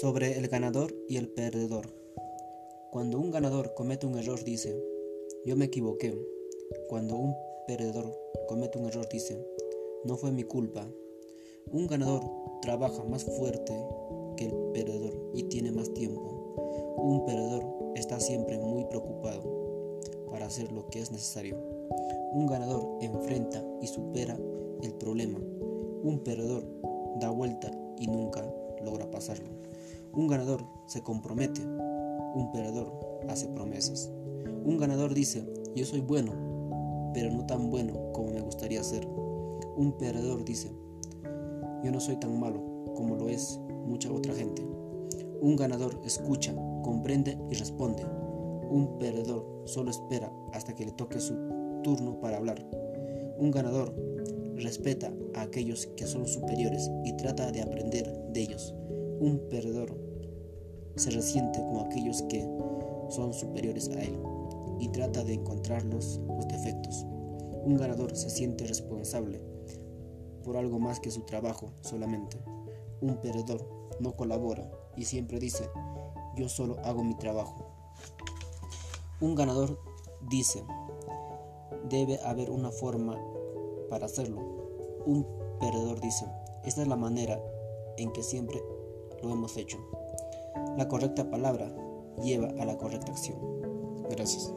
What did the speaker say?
Sobre el ganador y el perdedor. Cuando un ganador comete un error dice, yo me equivoqué. Cuando un perdedor comete un error dice, no fue mi culpa. Un ganador trabaja más fuerte que el perdedor y tiene más tiempo. Un perdedor está siempre muy preocupado para hacer lo que es necesario. Un ganador enfrenta y supera el problema. Un perdedor da vuelta y nunca logra pasarlo. Un ganador se compromete, un perdedor hace promesas. Un ganador dice, yo soy bueno, pero no tan bueno como me gustaría ser. Un perdedor dice, yo no soy tan malo como lo es mucha otra gente. Un ganador escucha, comprende y responde. Un perdedor solo espera hasta que le toque su turno para hablar. Un ganador respeta a aquellos que son superiores y trata de aprender de ellos. Un perdedor se resiente con aquellos que son superiores a él y trata de encontrarlos los defectos. Un ganador se siente responsable por algo más que su trabajo solamente. Un perdedor no colabora y siempre dice, yo solo hago mi trabajo. Un ganador dice, debe haber una forma para hacerlo. Un perdedor dice, esta es la manera en que siempre lo hemos hecho. La correcta palabra lleva a la correcta acción. Gracias.